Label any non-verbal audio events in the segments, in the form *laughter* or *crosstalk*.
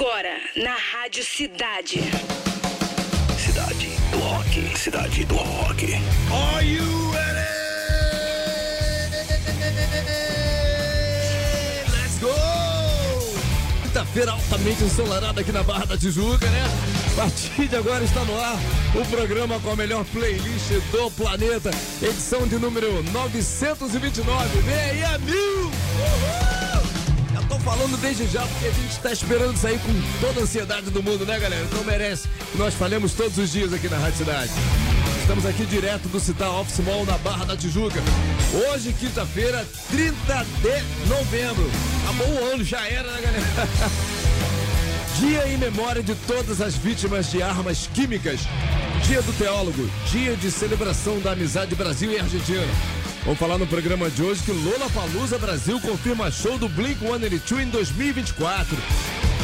Agora, na Rádio Cidade. Cidade do Rock. Cidade do Rock. Are you ready? Let's go! Quinta-feira altamente ensolarada aqui na Barra da Tijuca, né? A partir de agora está no ar o programa com a melhor playlist do planeta, edição de número 929. Vem aí, a mil! Uhul! Tô falando desde já, porque a gente está esperando sair com toda a ansiedade do mundo, né, galera? Então merece nós falemos todos os dias aqui na Rádio Cidade. Estamos aqui direto do Citar Office Mall na Barra da Tijuca. Hoje, quinta-feira, 30 de novembro. Acabou o ano, já era, né, galera? *laughs* Dia em memória de todas as vítimas de armas químicas. Dia do teólogo. Dia de celebração da amizade Brasil e Argentina. Vamos falar no programa de hoje que Lola Palusa Brasil confirma show do Blink-182 em 2024.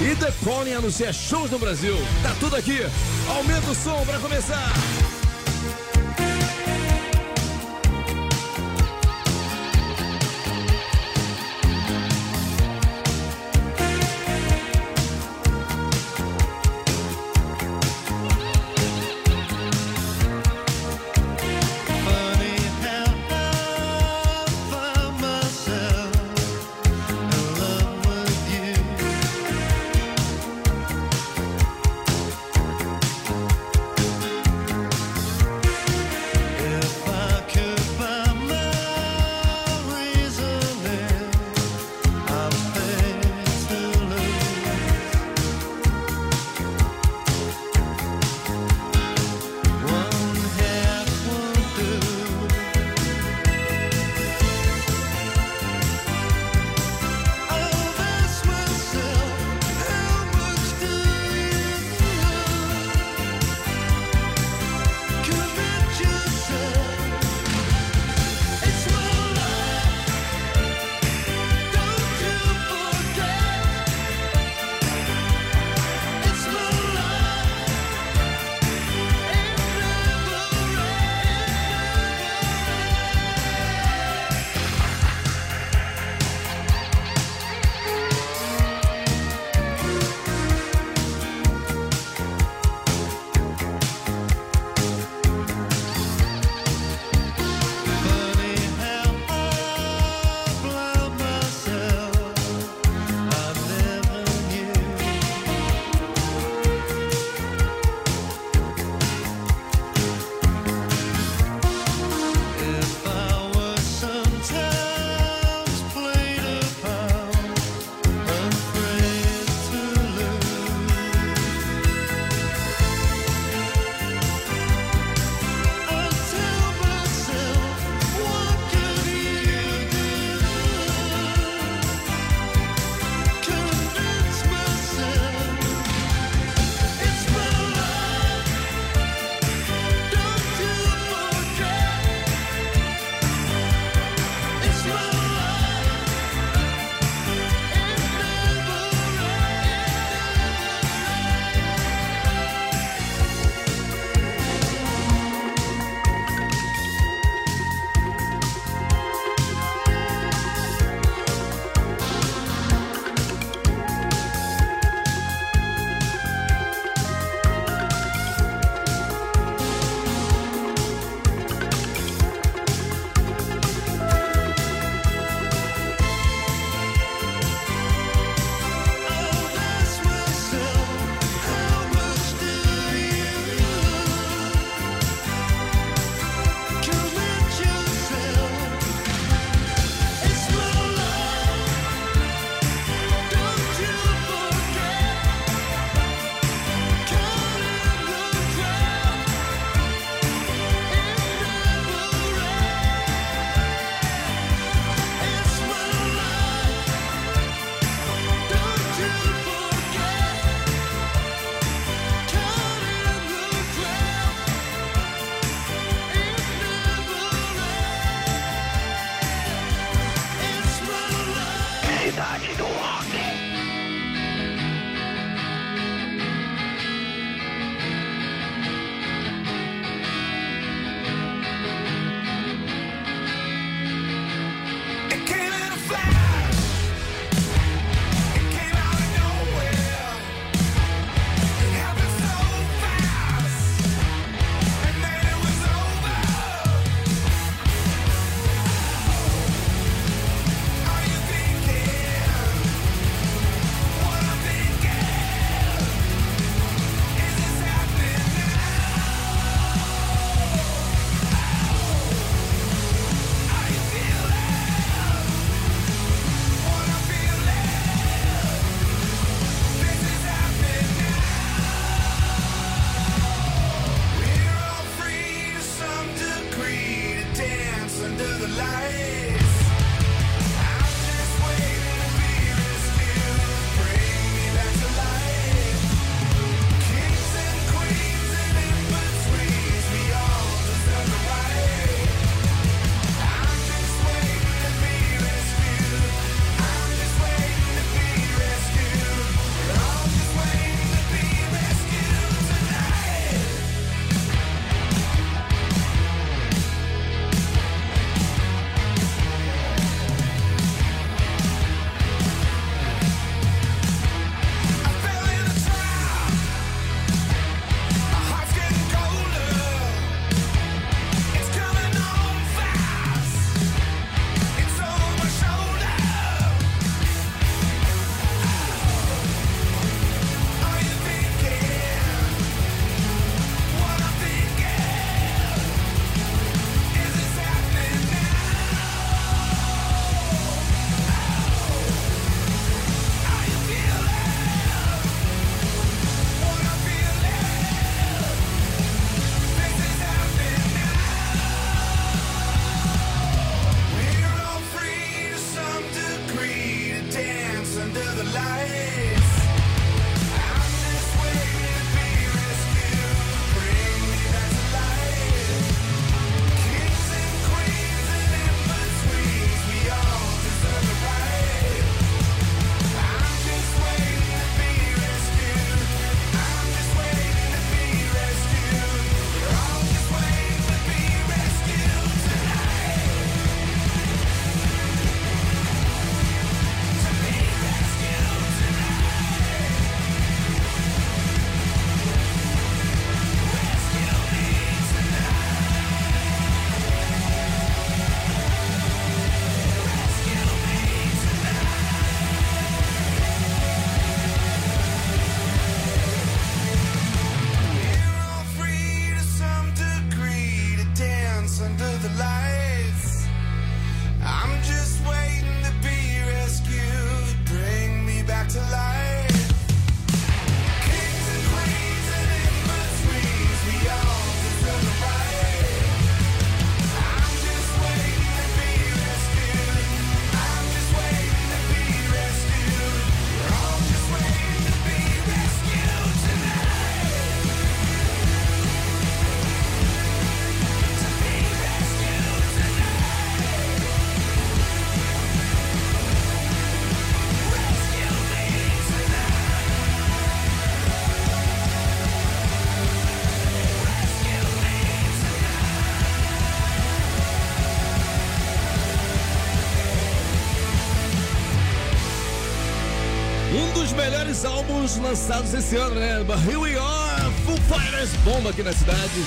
E The Pony anuncia shows no Brasil. Tá tudo aqui. Aumenta o som para começar. Lançados esse ano, né? But Here We Are, Fighters, bomba aqui na cidade.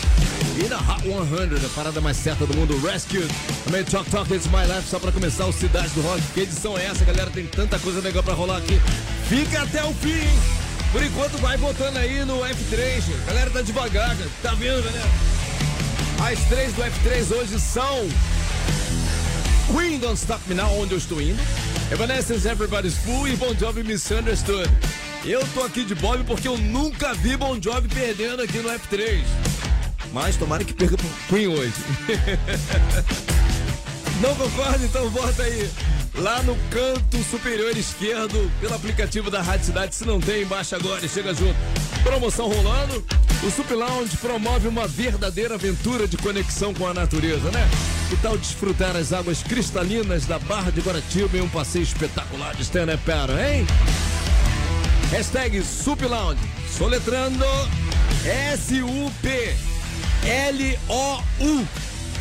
E na Hot 100, a parada mais certa do mundo, Rescued. Também Talk Talk It's My Life, só pra começar o Cidade do Rock. Que edição é essa, galera? Tem tanta coisa legal pra rolar aqui. Fica até o fim, hein? Por enquanto, vai votando aí no F3. Galera, tá devagar. Tá vendo, galera? As três do F3 hoje são Queen Don't Stop Me Now, onde eu estou indo. Evanescence Everybody's Fool e Bon Jovi Misunderstood. Eu tô aqui de Bob porque eu nunca vi Bon Jovi perdendo aqui no F3. Mas tomara que perca pro Queen hoje. *laughs* Não concorda? Então vota aí. Lá no canto superior esquerdo, pelo aplicativo da Rádio Cidade. Se não tem, baixa agora e chega junto. Promoção rolando. O Sup Lounge promove uma verdadeira aventura de conexão com a natureza, né? Que tal desfrutar as águas cristalinas da Barra de Guaratiba em um passeio espetacular de up paddle, hein? Hashtag Sup Lounge. Soletrando S-U-P L-O-U.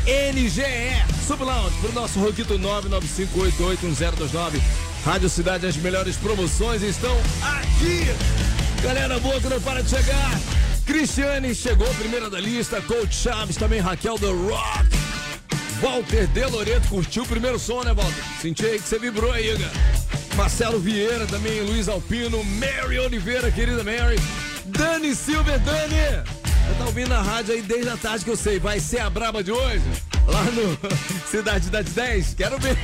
NGE Sublounge pro nosso Roquito 995881029 Rádio Cidade, as melhores promoções estão aqui Galera boa que não para de chegar Cristiane chegou, primeira da lista Coach Chaves, também Raquel The Rock Walter De Loreto curtiu o primeiro som, né, Walter? Senti aí que você vibrou aí, cara Marcelo Vieira também, Luiz Alpino Mary Oliveira, querida Mary Dani Silver, Dani você tá ouvindo a rádio aí desde a tarde que eu sei. Vai ser a braba de hoje? Lá no *laughs* Cidade das 10? Quero ver.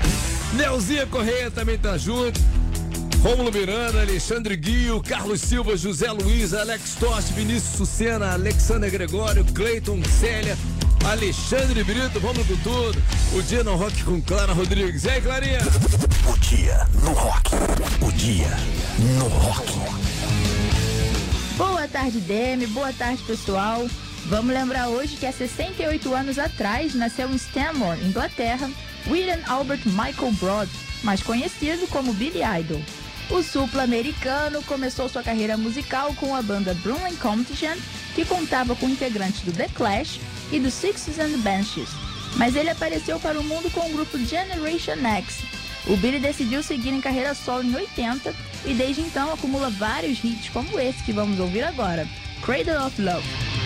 *laughs* Neuzinha Correia também tá junto. Rômulo Miranda, Alexandre Guio, Carlos Silva, José Luiz, Alex Toste, Vinícius Sucena, Alexander Gregório, Cleiton Célia, Alexandre Brito, vamos com tudo. O dia no rock com Clara Rodrigues. E aí, Clarinha? O dia no rock. O dia no rock. Boa tarde, Demi. Boa tarde, pessoal. Vamos lembrar hoje que há 68 anos atrás nasceu em Stanmore, Inglaterra, William Albert Michael Broad, mais conhecido como Billy Idol. O supla-americano começou sua carreira musical com a banda Brooklyn Competition, que contava com integrantes do The Clash e do Sixes and Benches. Mas ele apareceu para o mundo com o grupo Generation X. O Billy decidiu seguir em carreira solo em 80 e desde então acumula vários hits como esse que vamos ouvir agora, Cradle of Love.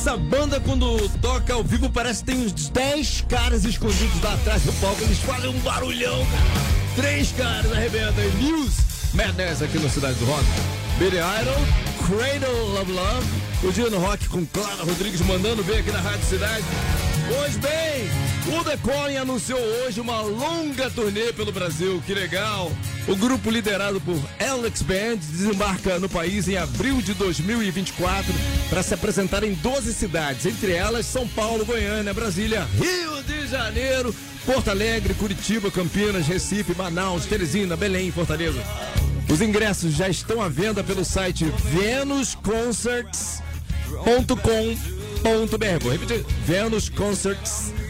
Essa banda, quando toca ao vivo, parece que tem uns 10 caras escondidos lá atrás do palco. Eles fazem um barulhão, cara. Três caras arrebentam. News Madness aqui no Cidade do Rock. Billy Idol, Cradle of Love. O dia no rock com Clara Rodrigues mandando ver aqui na Rádio Cidade. Pois bem, o Calling anunciou hoje uma longa turnê pelo Brasil. Que legal! O grupo liderado por Alex Band desembarca no país em abril de 2024 para se apresentar em 12 cidades, entre elas São Paulo, Goiânia, Brasília, Rio de Janeiro, Porto Alegre, Curitiba, Campinas, Recife, Manaus, Teresina, Belém, Fortaleza. Os ingressos já estão à venda pelo site venusconcerts.com.br. Vou repetir: venusconcerts.com.br.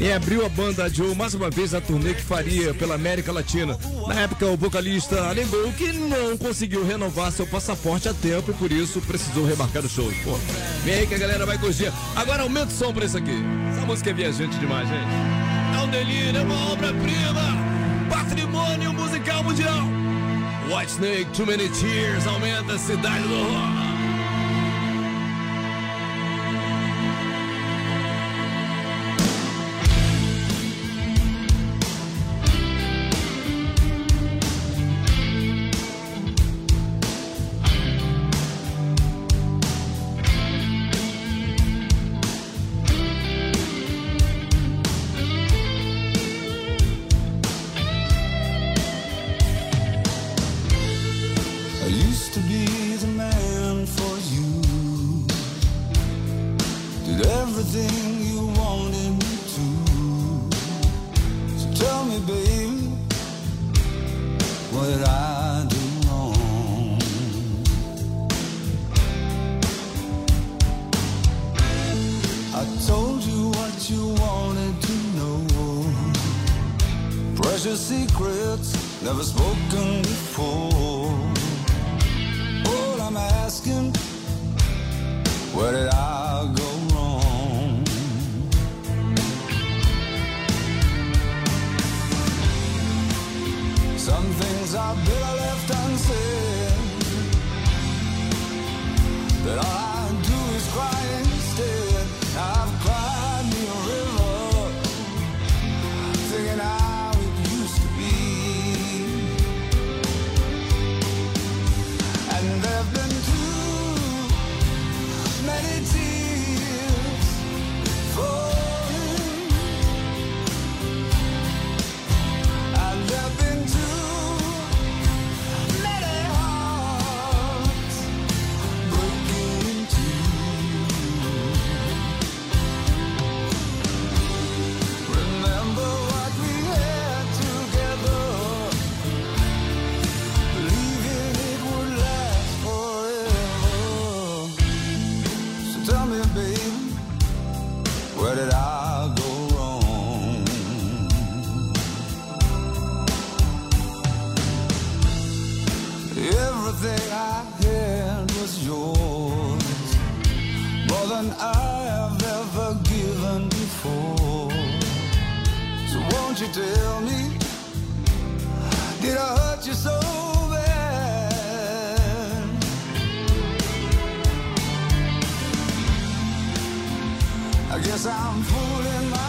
Em abril, a banda adiou mais uma vez a turnê que faria pela América Latina. Na época, o vocalista alegou que não conseguiu renovar seu passaporte a tempo e por isso precisou remarcar o show. Pô, vem aí que a galera vai curtir. Agora aumenta o som pra isso aqui. Essa música é viajante demais, gente. É um delírio, é uma obra-prima. Patrimônio musical mundial. White Snake, Too Many Tears, aumenta a cidade do rock. Everything you wanted me to. So tell me, baby, what did I do wrong? I told you what you wanted to know. Precious secrets never spoken before. All I'm asking, where did I Won't you tell me? Did I hurt you so bad? I guess I'm fooling myself.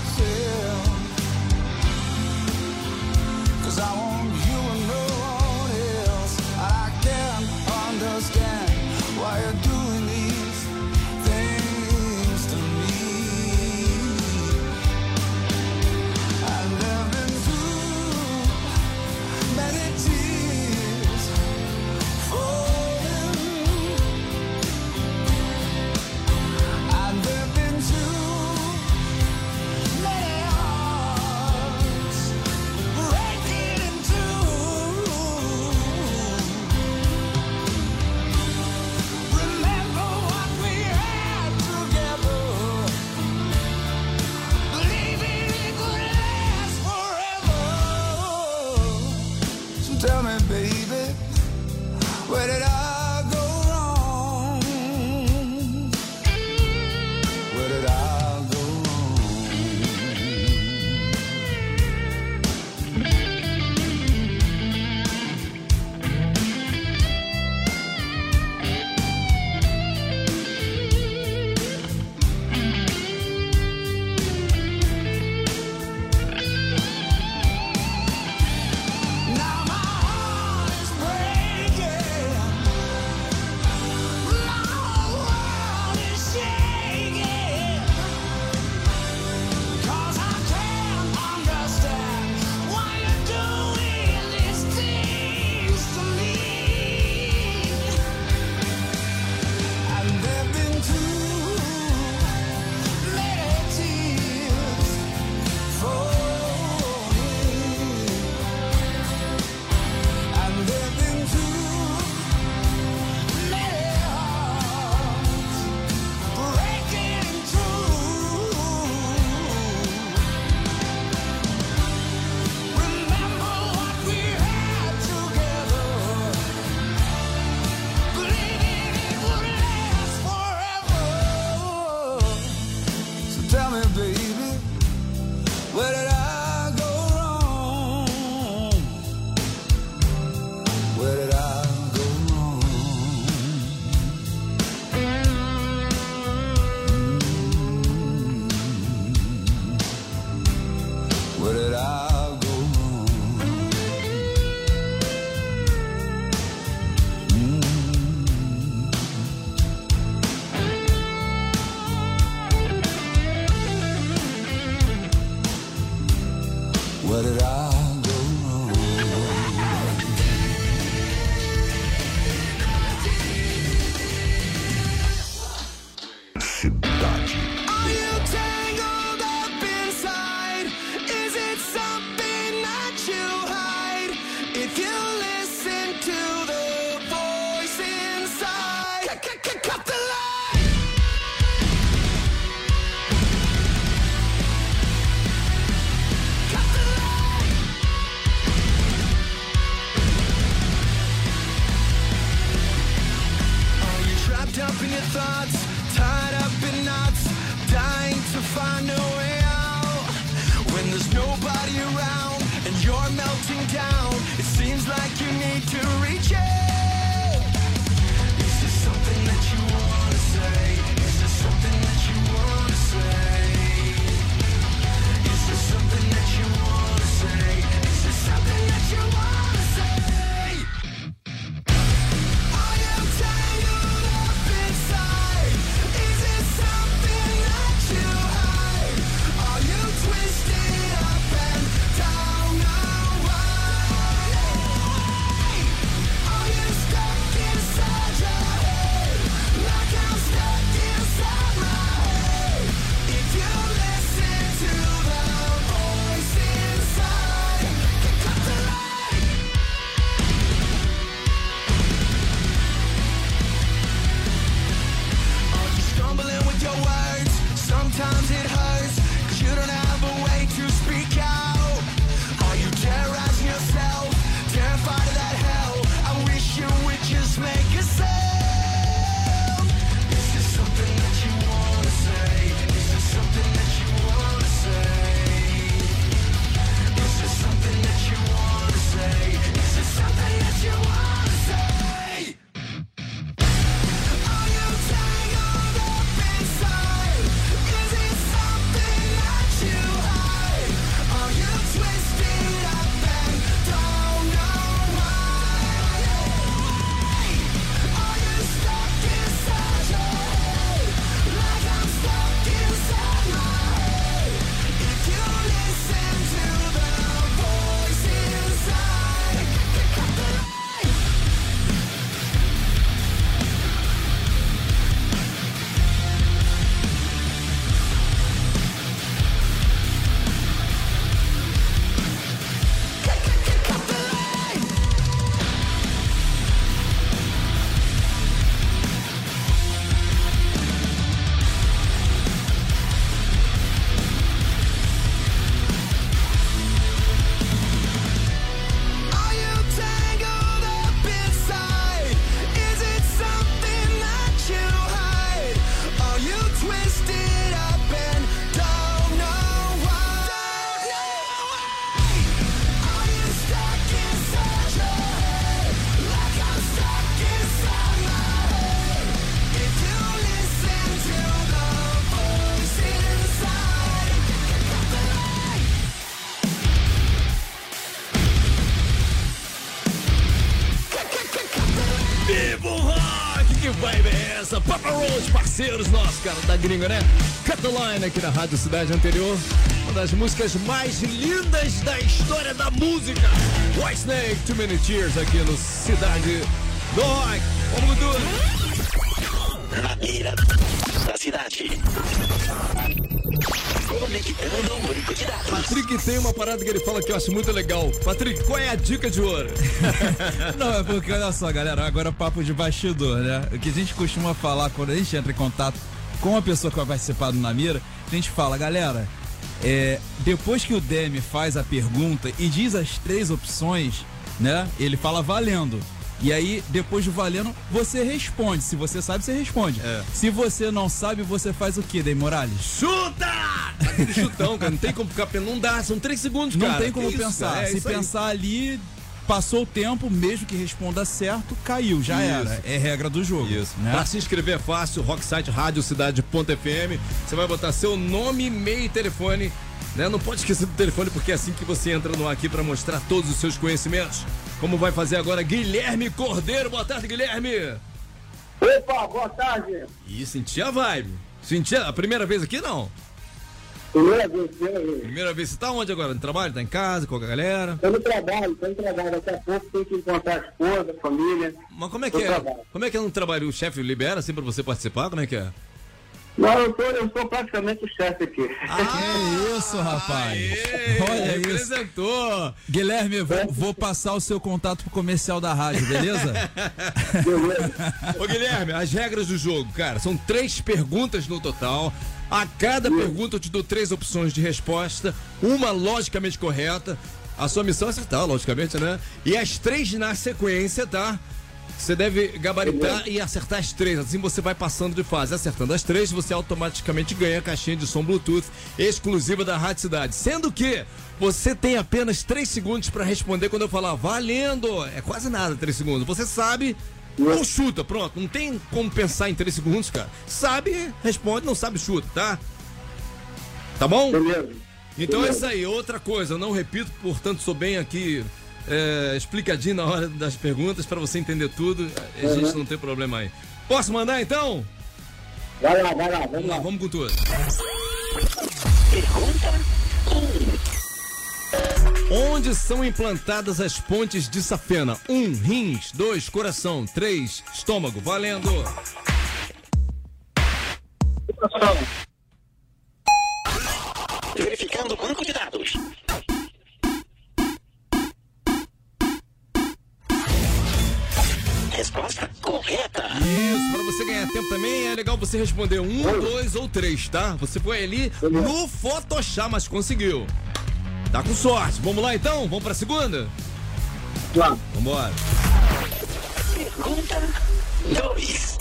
Parceiros nossos, cara, da gringa, né? Line aqui na Rádio Cidade Anterior. Uma das músicas mais lindas da história da música. White Snake, Too Many Tears aqui no Cidade do Rock. Vamos tudo. Na beira da cidade. Conectando o banco de dados. Patrick tem uma parada que ele fala que eu acho muito legal. Patrick, qual é a dica de ouro? *laughs* Não, é porque olha só, galera, agora é papo de bastidor, né? O que a gente costuma falar quando a gente entra em contato com a pessoa que vai participar do Namira, a gente fala, galera, é, depois que o Demi faz a pergunta e diz as três opções, né? Ele fala valendo. E aí, depois do valendo, você responde. Se você sabe, você responde. É. Se você não sabe, você faz o quê, Demi Morales? Chuta! Aquele chutão, cara. Não tem como ficar pensando. Não dá, são três segundos, Não cara. tem como Que isso, pensar. É Se isso aí. pensar ali, passou o tempo, mesmo que responda certo, caiu, já Isso. era. É regra do jogo. Isso. Né? Pra se inscrever é fácil, Rocksite Rádio Cidade.fm. Você vai botar seu nome, e-mail e telefone. Né? Não pode esquecer do telefone, porque é assim que você entra no ar aqui para mostrar todos os seus conhecimentos. Como vai fazer agora Guilherme Cordeiro. Boa tarde, Guilherme. Opa, boa tarde. Ih, senti a vibe. Senti a a primeira vez aqui, não? Primeira vez, primeira vez. Primeira vez. Você tá onde agora? No trabalho? Tá em casa, com a galera? Tô no trabalho, tô no trabalho. Daqui a pouco tem que encontrar a esposa, a família. Mas como é que é? trabalho. Como é que é no trabalho? O chefe libera assim pra você participar? Como é que é? Não, eu sou, eu sou praticamente o chefe aqui. *laughs* Que isso, rapaz. Aê, Olha isso. representou. Guilherme, vou, vou passar o seu contato pro comercial da rádio, beleza? *laughs* Beleza. Ô Guilherme, as regras do jogo, cara, são três perguntas no total. A cada pergunta eu te dou três opções de resposta, uma logicamente correta. A sua missão é acertar, logicamente, né? E as três na sequência, tá? Você deve gabaritar e acertar as três. Assim você vai passando de fase. Acertando as três, você automaticamente ganha a caixinha de som Bluetooth exclusiva da Rádio Cidade. Sendo que você tem apenas três segundos para responder quando eu falar valendo. É quase nada, três segundos. Você sabe ou chuta, pronto. Não tem como pensar em três segundos, cara. Sabe, responde, não sabe, chuta, tá? Tá bom? Beleza. Então é isso aí. Outra coisa, não repito, portanto, sou bem aqui é, explicadinho na hora das perguntas para você entender tudo. A gente não tem problema aí. Posso mandar então? Vai lá, vai lá, vamos Vamos lá, lá. vamos com tudo. Pergunta Onde são implantadas as pontes de safena? Um, rins. Dois, coração. Três, estômago. Valendo. verificando o banco de dados. Resposta correta. Isso, pra você ganhar tempo também é legal você responder um, dois ou três, tá? Você foi ali no Photoshop, mas conseguiu. Tá com sorte. Vamos lá então? Vamos pra segunda? Lá. Vambora. Pergunta 2.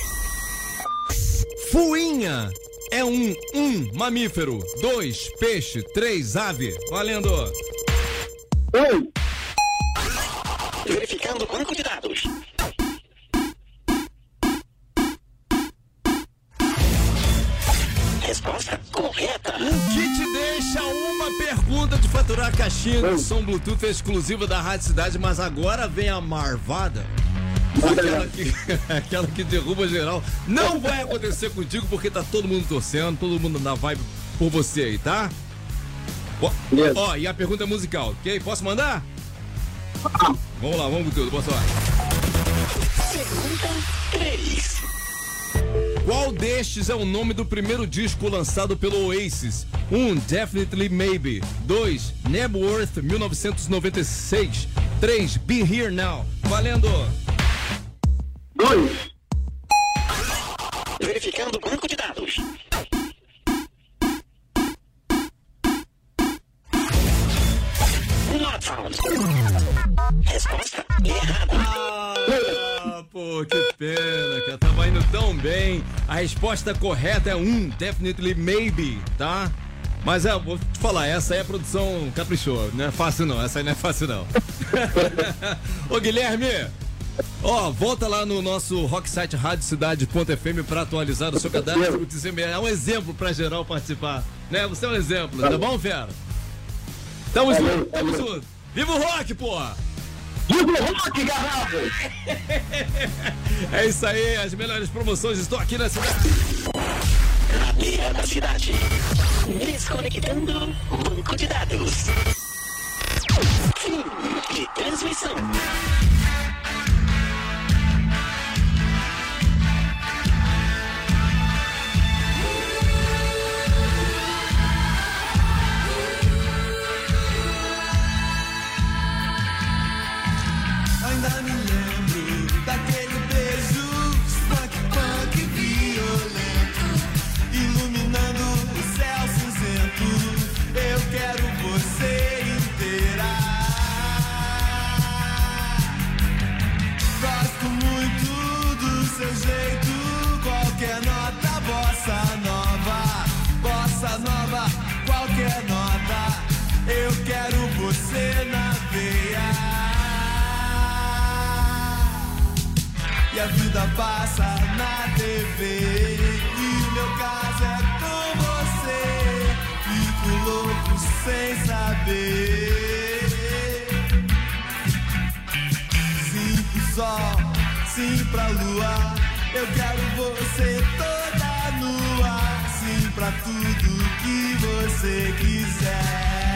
Fuinha é um, um mamífero, dois peixe, três ave. Valendo. Oi, Verificando o banco de dados. A caixinha de som Bluetooth exclusiva da Rádio Cidade, mas agora vem a marvada. Aquela que, *laughs* aquela que derruba geral. Não vai acontecer contigo porque tá todo mundo torcendo, todo mundo na vibe por você aí, tá? Ó, ó, e a pergunta é musical, ok? Posso mandar? Vamos lá, vamos com tudo, boa sorte. Pergunta 3. Qual destes é o nome do primeiro disco lançado pelo Oasis? 1. Um, Definitely Maybe. 2. Nebworth 1996. 3. Be Here Now. Valendo! dois, Verificando o banco de dados. Not found. Resposta errada. Que pena, cara. Tava indo tão bem. A resposta correta é 1. Um, Definitely Maybe, tá? Mas é, vou te falar, essa aí a produção caprichou. Não é fácil não, essa aí não é fácil não. *laughs* Ô Guilherme, ó, volta lá no nosso rocksite radiocidade.fm pra atualizar o seu cadastro. É um exemplo pra geral participar, né? Você é um exemplo, tá bom, fera? Tamo junto, tamo junto. Viva o rock, porra! Rock, garrafas! *laughs* É isso aí, as melhores promoções estão aqui na cidade. Na beira da cidade. Desconectando banco de dados. Fim de transmissão. passa na TV. E o meu caso é com você. Fico louco sem saber. Sim pro sol, sim pra lua. Eu quero você toda nua. Sim pra tudo que você quiser.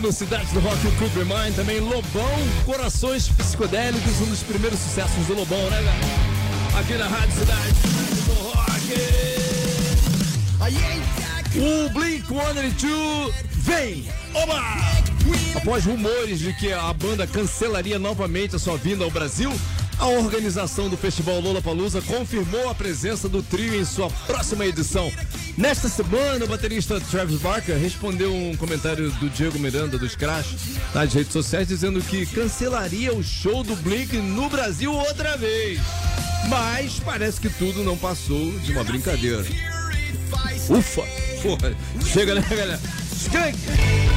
No Cidade do Rock, o Clube Mind, também Lobão, Corações Psicodélicos, um dos primeiros sucessos do Lobão, né, galera? Aqui na Rádio Cidade do Rock. O Blink-182 vem! Oba! Após rumores de que a banda cancelaria novamente a sua vinda ao Brasil, a organização do Festival Lollapalooza confirmou a presença do trio em sua próxima edição. Nesta semana, o baterista Travis Barker respondeu um comentário do Diego Miranda dos Crash nas redes sociais dizendo que cancelaria o show do Blink no Brasil outra vez. Mas parece que tudo não passou de uma brincadeira. Ufa! Porra, chega né, galera? Skunk!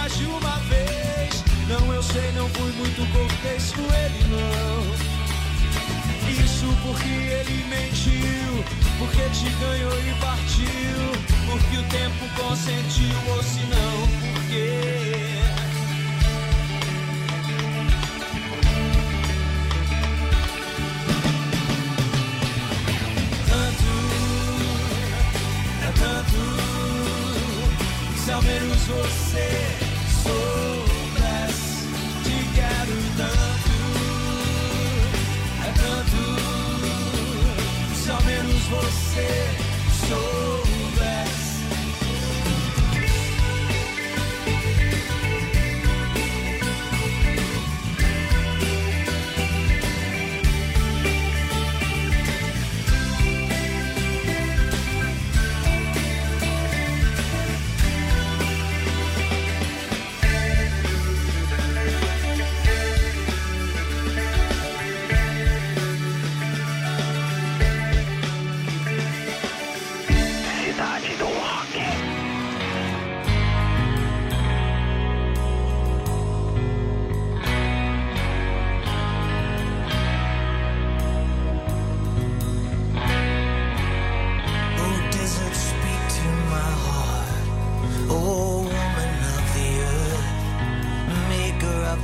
Mais de uma vez. Não, eu sei, não fui muito cortês com ele, não. Isso porque ele mentiu Porque te ganhou e partiu Porque o tempo consentiu Ou se não, porque Tanto é tanto Se ao menos você você soubesse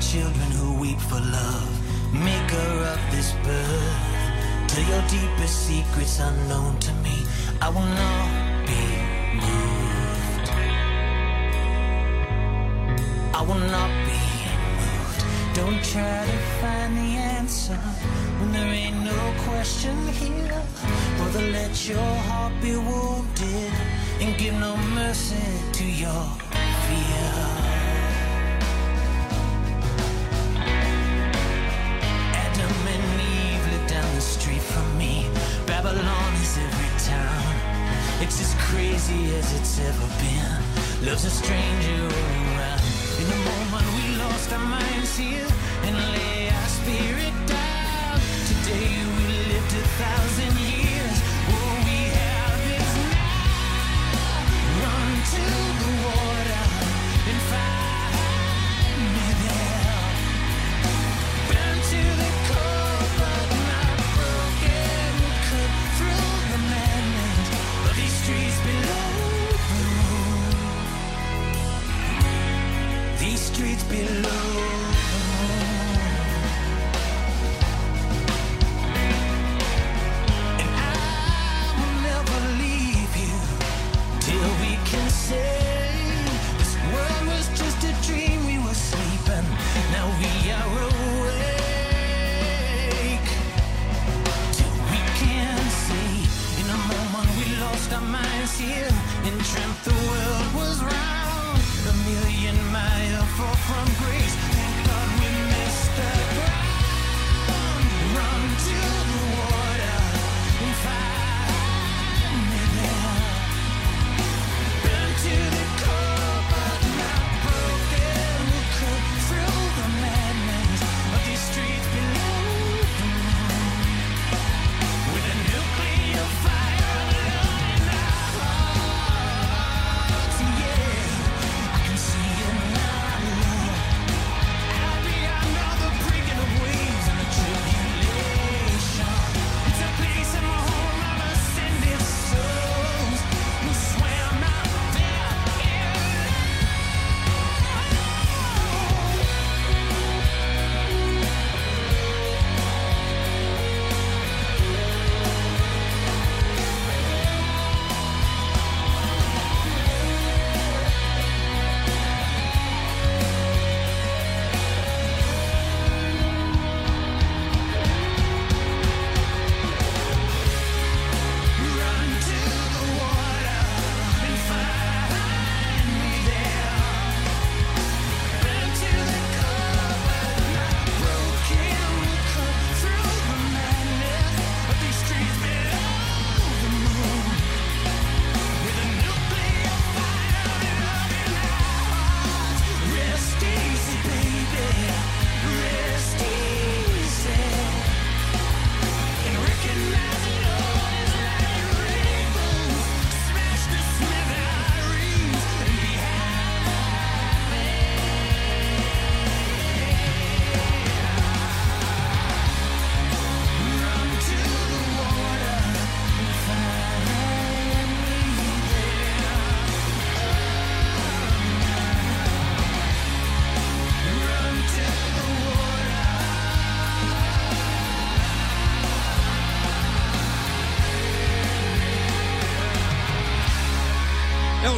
children who weep for love. Maker of this birth. To your deepest secrets unknown to me, I will not be moved. I will not be moved. Don't try to find the answer when there ain't no question here. Brother, let your heart be wounded and give no mercy to your fear. Babylon is every town. It's as crazy as it's ever been. Love's a stranger around. In the moment we lost our minds here and lay our spirit down. Today we lived a thousand years. Below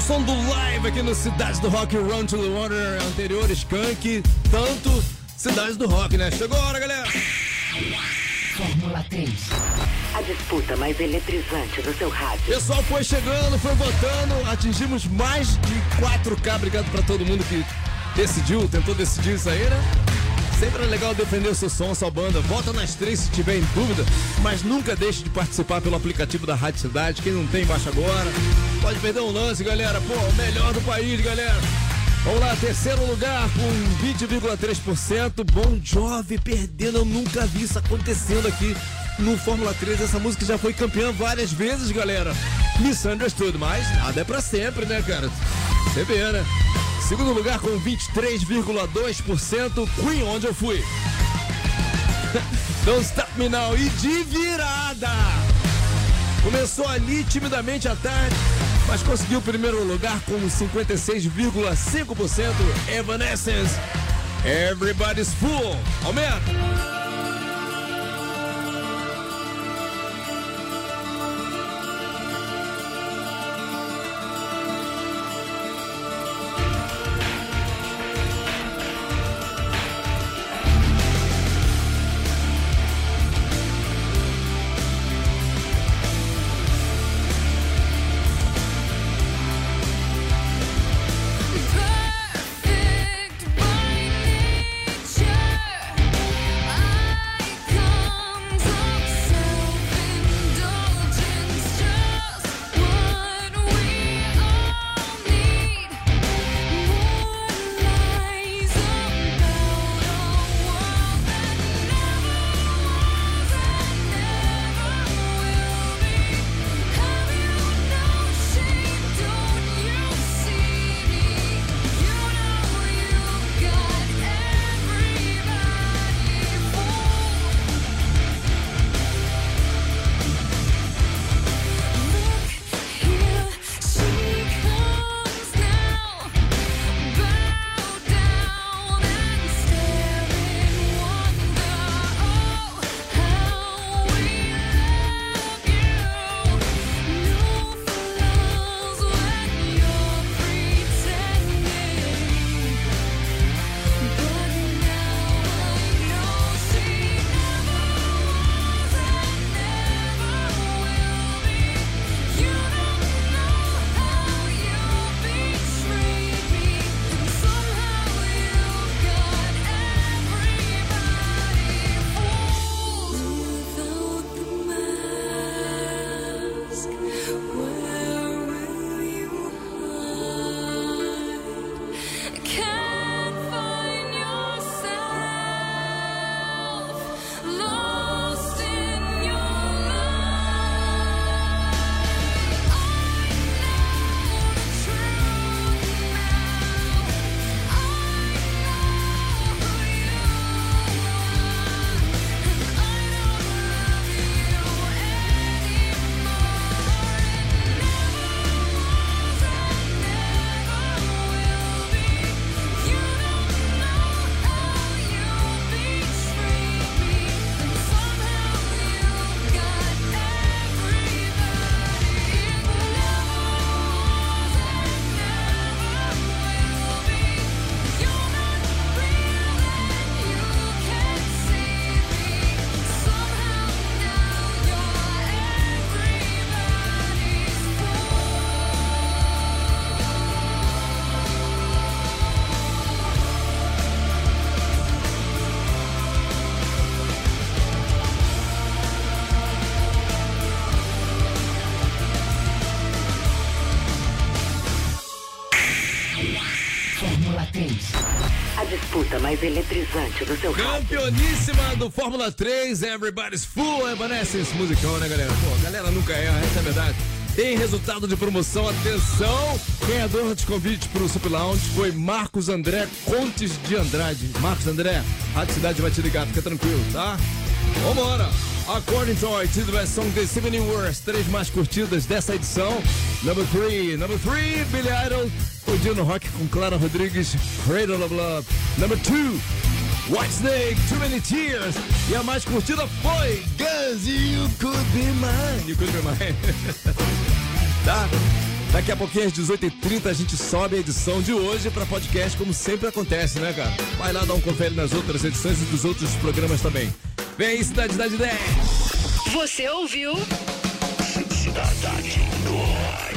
som do live aqui no Cidade do Rock Run to the Water, anterior Skank, tanto Cidade do Rock, né? Chegou a hora, galera! Fórmula 3. A disputa mais eletrizante do seu rádio. Pessoal foi chegando, foi votando, atingimos mais de 4K. Obrigado pra todo mundo que decidiu, tentou decidir isso aí, né? Sempre é legal defender o seu som, sua banda. Vota nas três se tiver em dúvida, mas nunca deixe de participar pelo aplicativo da Rádio Cidade. Quem não tem, baixa agora. Pode perder um lance, galera. Pô, melhor do país, galera. Vamos lá, terceiro lugar com 20,3%. Bom Jovem perdendo. Eu nunca vi isso acontecendo aqui no Fórmula 3. Essa música já foi campeã várias vezes, galera. Misunderstood, mas nada é pra sempre, né, cara? Você vê, né? Segundo lugar com 23,2%. Queen, onde eu fui? *laughs* Don't Stop Me Now. E de virada! Começou ali timidamente à tarde, mas conseguiu o primeiro lugar com 56,5%. Evanescence. Everybody's Full. Aumenta. Mais eletrizante do seu rádio. Campeoníssima do Fórmula 3, Everybody's Full Evanescence musicão, né, galera? Pô, galera nunca erra, essa é a verdade. Em resultado de promoção, atenção! Ganhador de convite para o Super Lounge foi Marcos André Contes de Andrade. Marcos André, a cidade vai te ligar, fica tranquilo, tá? Vambora! According to the song this evening were as três mais curtidas dessa edição. Number 3, number 3, Billy Idol, o Dino Rock com Clara Rodrigues, Cradle of Love. Number 2, White Snake, Too Many Tears. E a mais curtida foi Guns You Could Be Mine. You Could Be Mine. *laughs* tá? Daqui a pouquinho às 18h30 a gente sobe a edição de hoje para podcast, como sempre acontece, né, cara? Vai lá dar um confere nas outras edições e dos outros programas também. Vem aí, Cidade da 10. Você ouviu? Cidade do Rock.